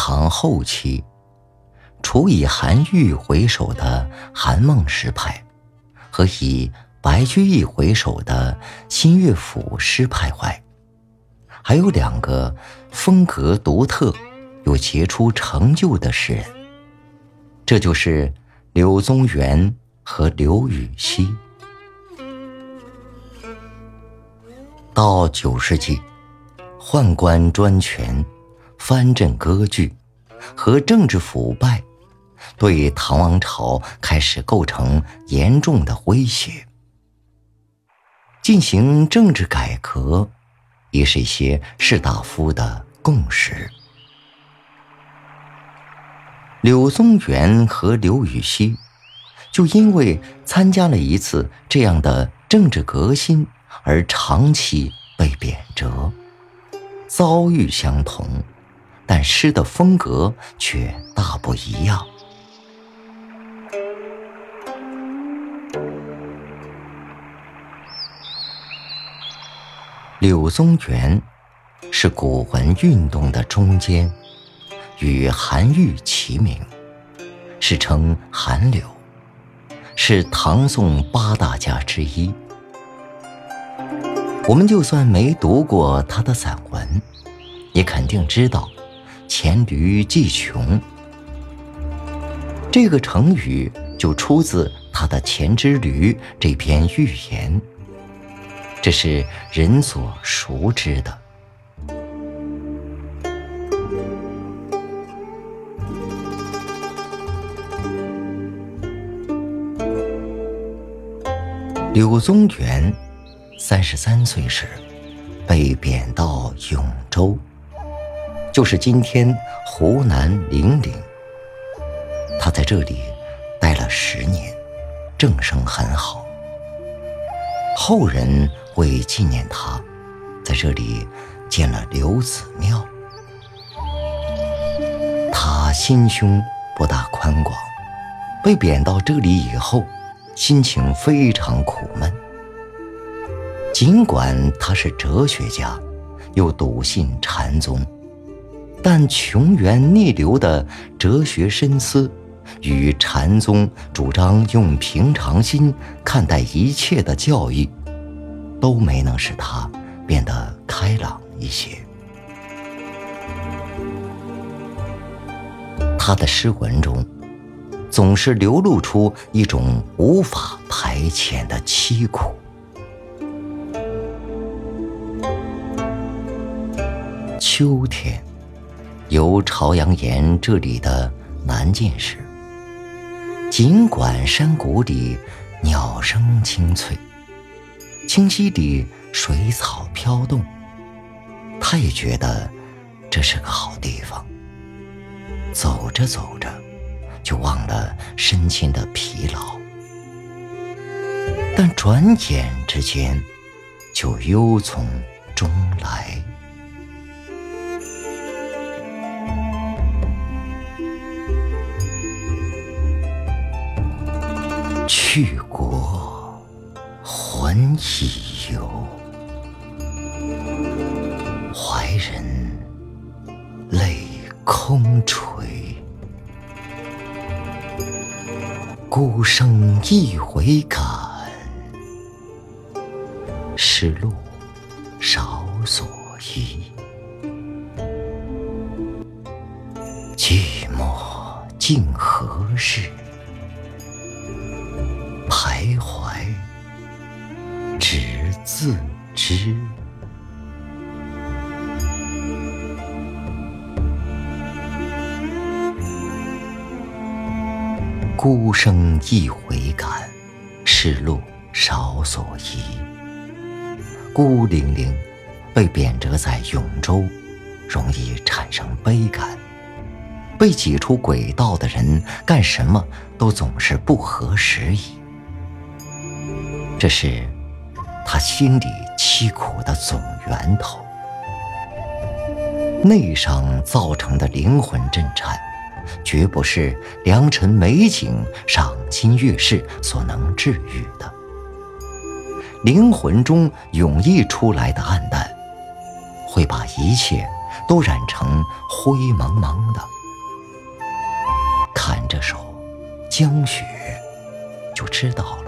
唐后期，除以韩愈为首的韩孟诗派，和以白居易为首的新乐府诗派外，还有两个风格独特、有杰出成就的诗人，这就是柳宗元和刘禹锡。到九世纪，宦官专权、藩镇割据和政治腐败，对唐王朝开始构成严重的威胁。进行政治改革，也是一些士大夫的共识。柳宗元和刘禹锡，就因为参加了一次这样的政治革新。而长期被贬谪，遭遇相同，但诗的风格却大不一样。柳宗元是古文运动的中间，与韩愈齐名，是称韩柳，是唐宋八大家之一。我们就算没读过他的散文，也肯定知道“黔驴技穷”这个成语就出自他的《黔之驴》这篇寓言，这是人所熟知的。柳宗元。三十三岁时，被贬到永州，就是今天湖南零陵。他在这里待了十年，政声很好。后人为纪念他，在这里建了刘子庙。他心胸不大宽广，被贬到这里以后，心情非常苦闷。尽管他是哲学家，又笃信禅宗，但穷源逆流的哲学深思，与禅宗主张用平常心看待一切的教义，都没能使他变得开朗一些。他的诗文中，总是流露出一种无法排遣的凄苦。秋天，游朝阳岩这里的南涧时，尽管山谷里鸟声清脆，清溪里水草飘动，他也觉得这是个好地方。走着走着，就忘了身心的疲劳，但转眼之间，就忧从中来。去国魂已游，怀人泪空垂。孤生一回感，是路少所依。寂寞竟何事？徘徊，只自知。孤生一回感，是路少所依。孤零零被贬谪在永州，容易产生悲感。被挤出轨道的人，干什么都总是不合时宜。这是他心里凄苦的总源头，内伤造成的灵魂震颤，绝不是良辰美景、赏心悦事所能治愈的。灵魂中涌溢出来的暗淡，会把一切都染成灰蒙蒙的。看这首《江雪》，就知道了。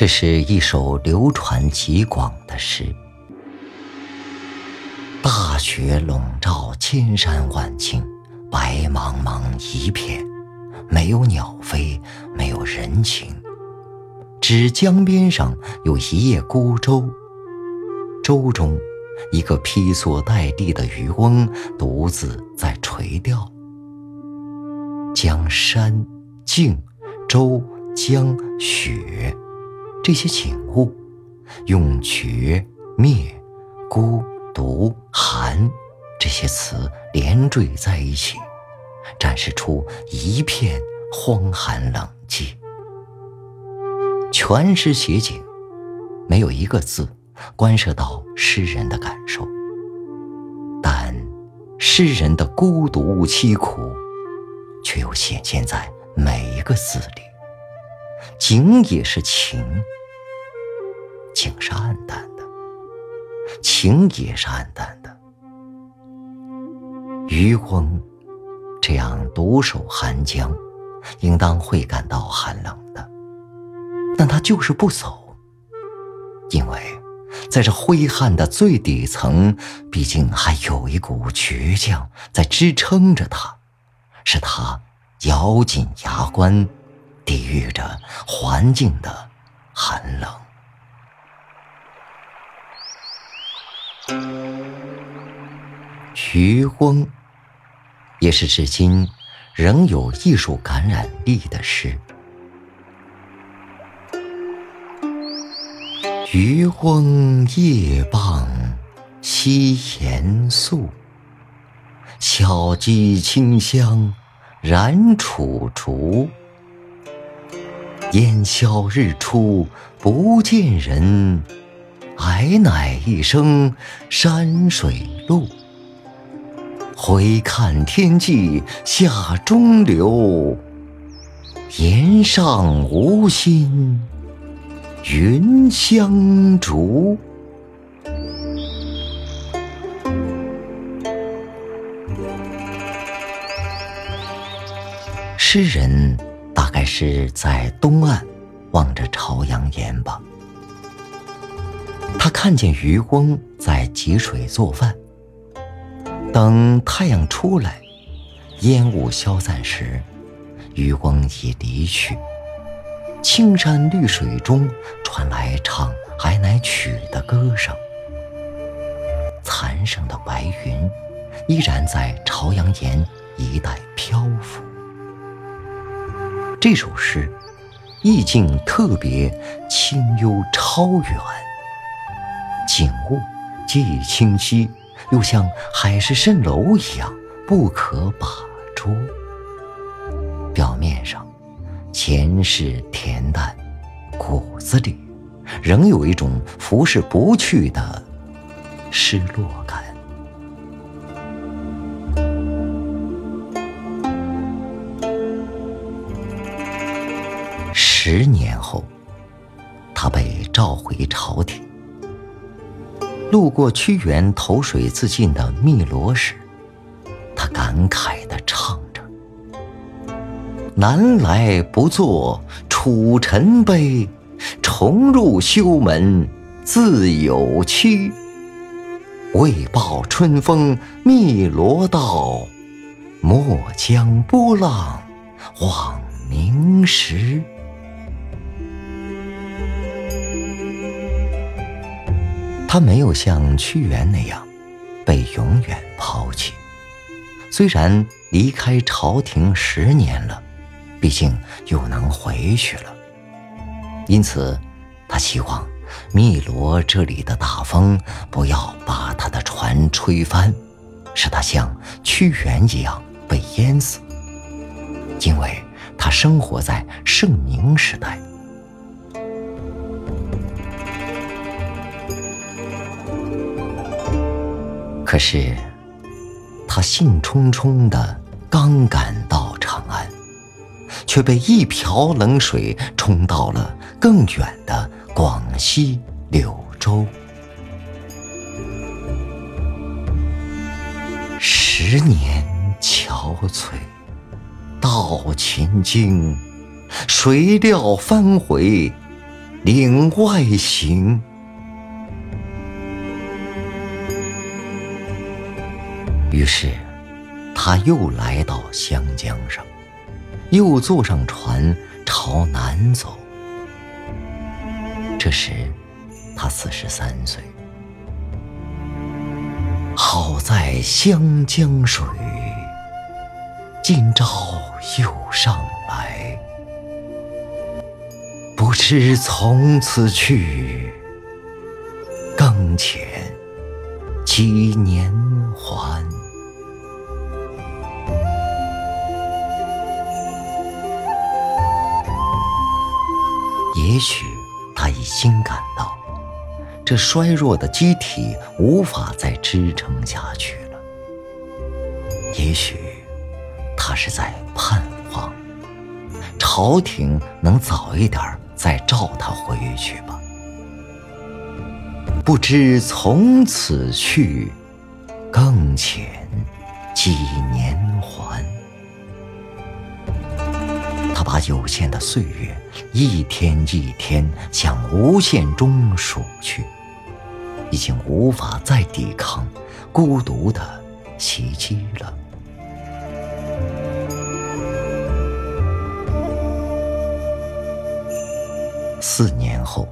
这是一首流传极广的诗。大雪笼罩千山万径，白茫茫一片，没有鸟飞，没有人情，只江边上有一叶孤舟，舟中一个披蓑戴笠的渔翁独自在垂钓，江山、静、舟、江、雪。这些景物，用绝、灭、孤独、寒这些词连缀在一起，展示出一片荒寒冷寂。全诗写景，没有一个字关涉到诗人的感受，但诗人的孤独凄苦，却又显现在每一个字里。景也是情，景是暗淡的，情也是暗淡的。渔翁这样独守寒江，应当会感到寒冷的，但他就是不走，因为在这灰暗的最底层，毕竟还有一股倔强在支撑着他，使他咬紧牙关。抵御着环境的寒冷。渔翁也是至今仍有艺术感染力的诗。渔翁夜傍西岩宿，小鸡清香燃楚竹。烟消日出不见人，矮乃一声山水路。回看天际下中流，岩上无心云香逐。诗人。大概是在东岸望着朝阳岩吧。他看见渔翁在汲水做饭。等太阳出来，烟雾消散时，渔翁已离去。青山绿水中传来唱《海乃曲》的歌声。残剩的白云依然在朝阳岩一带漂浮。这首诗意境特别清幽超远，景物既清晰，又像海市蜃楼一样不可把捉。表面上前世恬淡，骨子里仍有一种拂拭不去的失落感。十年后，他被召回朝廷。路过屈原投水自尽的汨罗时，他感慨地唱着：“南来不作楚臣悲，重入修门自有期。为报春风汨罗道，莫将波浪望明时。”他没有像屈原那样被永远抛弃，虽然离开朝廷十年了，毕竟又能回去了。因此，他希望汨罗这里的大风不要把他的船吹翻，使他像屈原一样被淹死，因为他生活在盛明时代。可是，他兴冲冲的刚赶到长安，却被一瓢冷水冲到了更远的广西柳州。十年憔悴，到秦京，谁料翻回岭外行。于是，他又来到湘江上，又坐上船朝南走。这时，他四十三岁。好在湘江水，今朝又上来。不知从此去，更欠几年还。也许他已经感到，这衰弱的机体无法再支撑下去了。也许他是在盼望朝廷能早一点再召他回去吧。不知从此去，更遣几年还。他把有限的岁月。一天一天向无限中数去，已经无法再抵抗孤独的袭击了。四年后，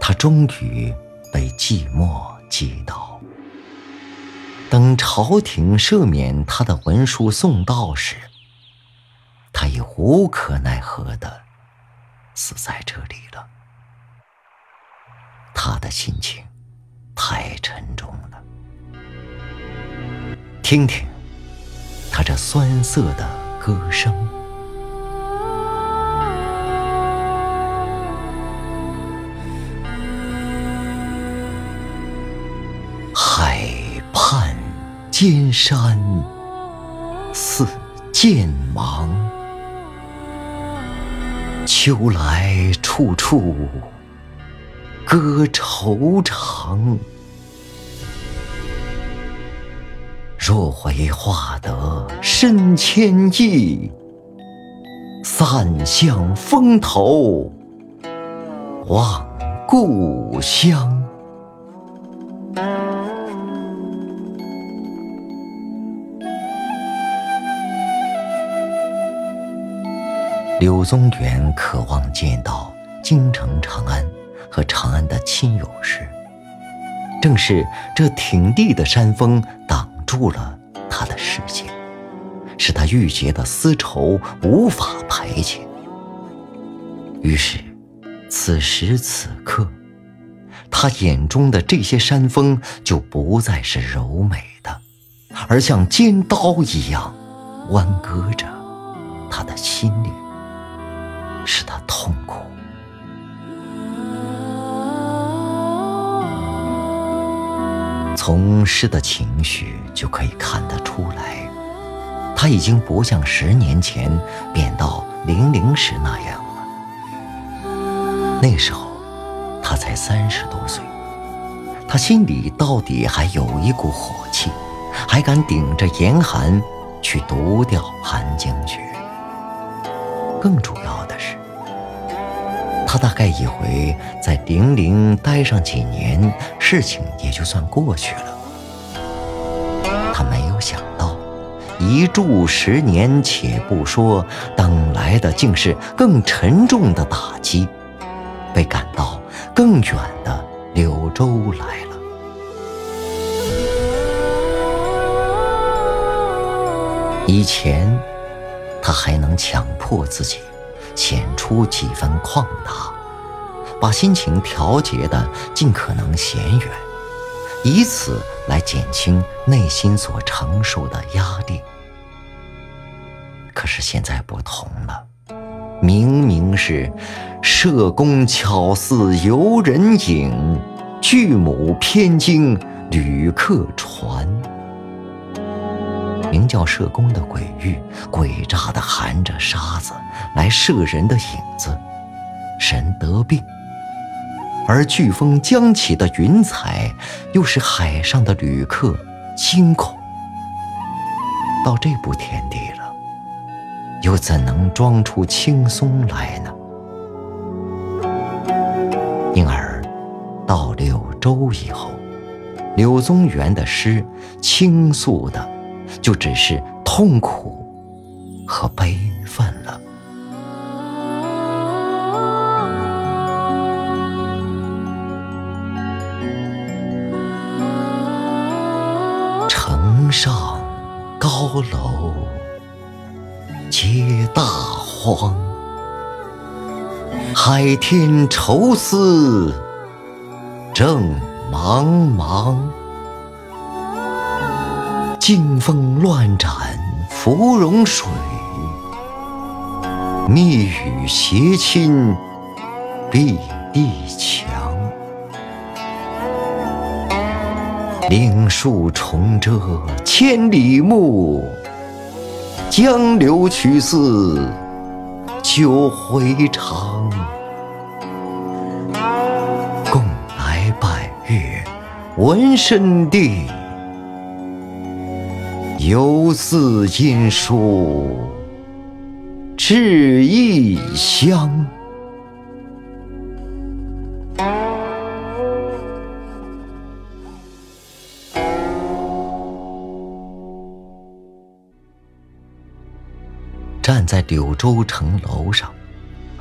他终于被寂寞击倒。等朝廷赦免他的文书送到时，无可奈何的。死在这里了，他的心情太沉重了。听听他这酸涩的歌声，海畔金山似剑芒。秋来处处歌愁长，若回画得深千亿，散向风头望故乡。柳宗元渴望见到京城长安和长安的亲友时，正是这挺地的山峰挡住了他的视线，使他郁结的丝绸无法排遣。于是，此时此刻，他眼中的这些山峰就不再是柔美的，而像尖刀一样剜割着他的心灵。使他痛苦。从诗的情绪就可以看得出来，他已经不像十年前贬到零陵时那样了。那时候他才三十多岁，他心里到底还有一股火气，还敢顶着严寒去独钓《寒江雪》。更主要，他大概以为在零陵待上几年，事情也就算过去了。他没有想到，一住十年，且不说，等来的竟是更沉重的打击，被赶到更远的柳州来了。以前。他还能强迫自己显出几分旷达，把心情调节的尽可能闲远，以此来减轻内心所承受的压力。可是现在不同了，明明是社公巧似游人影，巨母偏惊旅客船。名叫社公的鬼域，诡诈的含着沙子来摄人的影子，神得病；而飓风将起的云彩，又是海上的旅客惊恐。到这步田地了，又怎能装出轻松来呢？因而，到柳州以后，柳宗元的诗倾诉的。就只是痛苦和悲愤了。城上高楼皆大荒，海天愁思正茫茫。劲风乱斩芙蓉水，密雨斜侵碧地墙。岭树重遮千里目，江流曲似九回肠。共来拜月闻声地。犹似音书至异乡。站在柳州城楼上，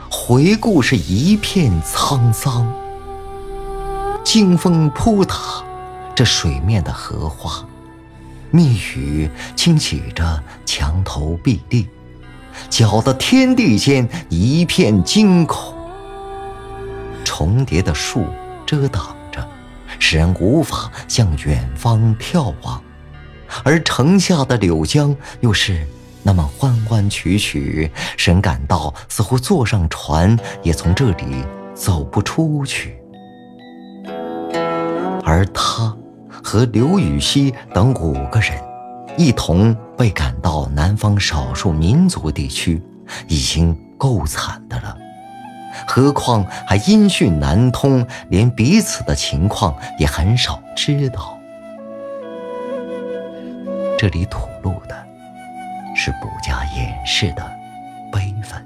回顾是一片沧桑。惊风扑打这水面的荷花。密雨倾起着墙头壁地，搅得天地间一片惊恐。重叠的树遮挡着，使人无法向远方眺望；而城下的柳江又是那么弯弯曲曲，使人感到似乎坐上船也从这里走不出去。而他。和刘禹锡等五个人一同被赶到南方少数民族地区，已经够惨的了，何况还音讯难通，连彼此的情况也很少知道。这里吐露的是不加掩饰的悲愤。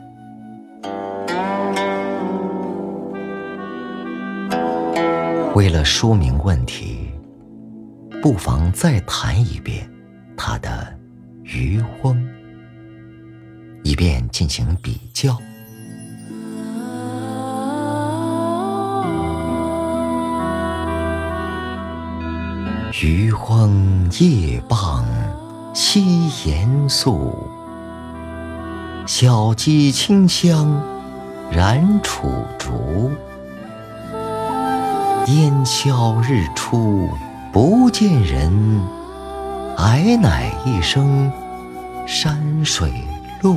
为了说明问题。不妨再谈一遍他的《渔翁》，以便进行比较。渔翁夜傍西岩宿，小鸡清香燃楚竹。烟消日出。不见人，矮乃一声山水路。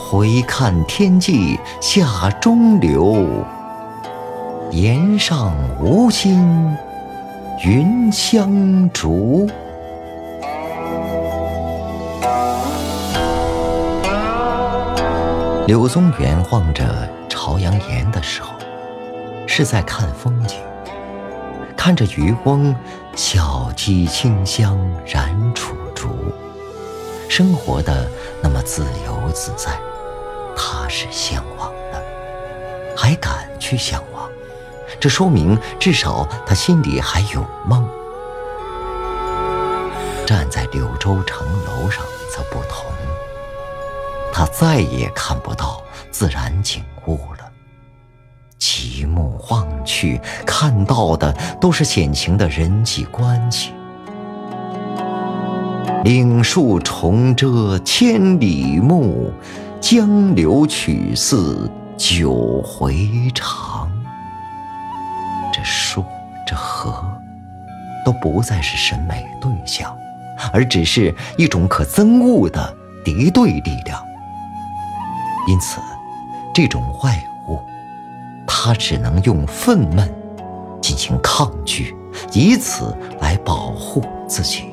回看天际下中流，岩上无心云香逐。柳宗元望着朝阳岩的时候，是在看风景。看着渔翁，小鸡清香燃楚竹，生活的那么自由自在，他是向往的，还敢去向往，这说明至少他心里还有梦。站在柳州城楼上则不同，他再也看不到自然景物了。去，看到的都是险情的人际关系。岭树重遮千里目，江流曲似九回肠。这树，这河，都不再是审美对象，而只是一种可憎恶的敌对力量。因此，这种外他，只能用愤懑进行抗拒，以此来保护自己。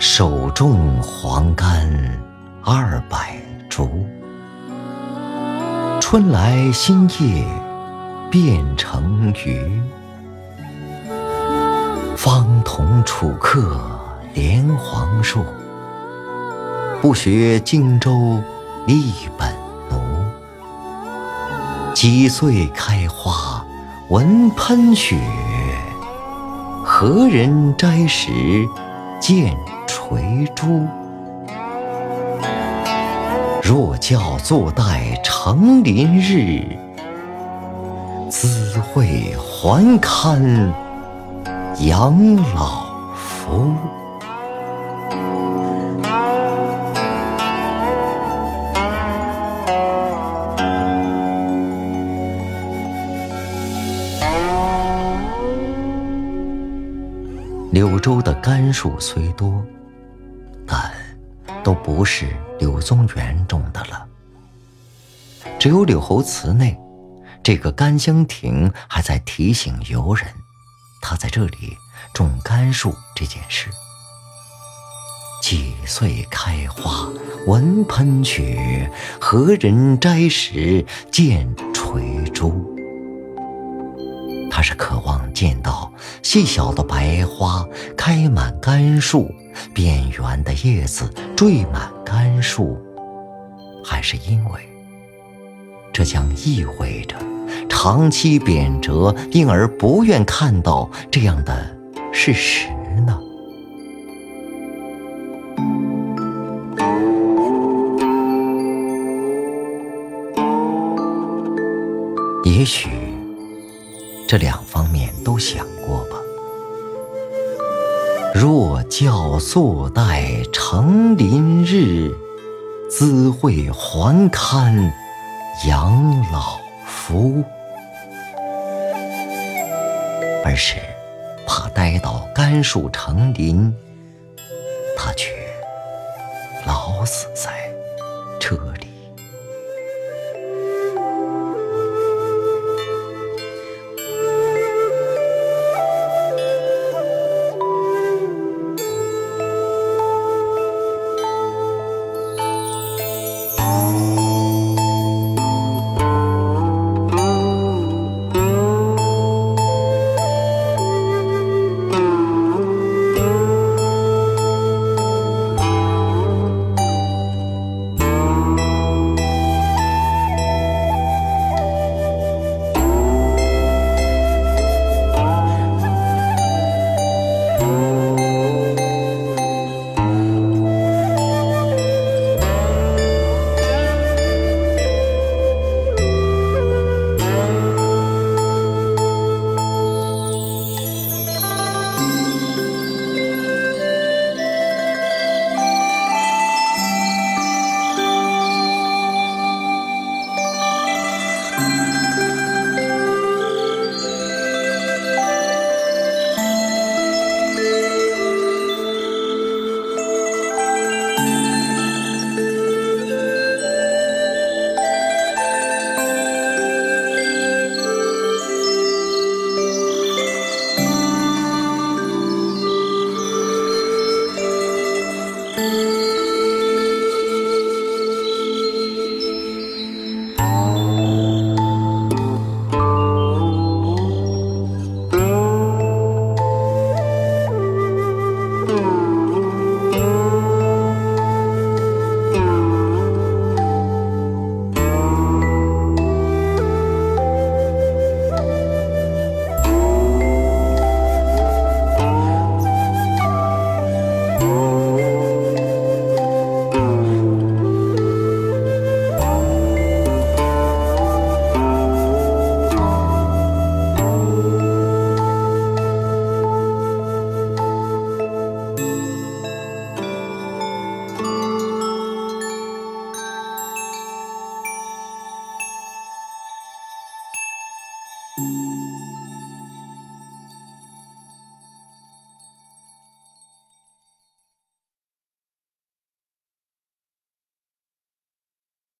手种黄柑二百株，春来新叶变成鱼。同楚客连黄树，不学荆州立本奴。几岁开花闻喷雪，何人摘时见？垂珠，若教坐待成林日，资会还堪养老夫。柳州的甘树虽多。但都不是柳宗元种的了。只有柳侯祠内这个甘香亭还在提醒游人，他在这里种甘树这件事。几岁开花闻喷雪，何人摘时见垂珠？他是渴望见到细小的白花开满甘树。扁圆的叶子缀满甘树，还是因为这将意味着长期贬谪，因而不愿看到这样的事实呢？也许这两方面都想过吧。若教坐待成林日，资会还堪养老夫。而是怕待到甘树成林，他却老死在车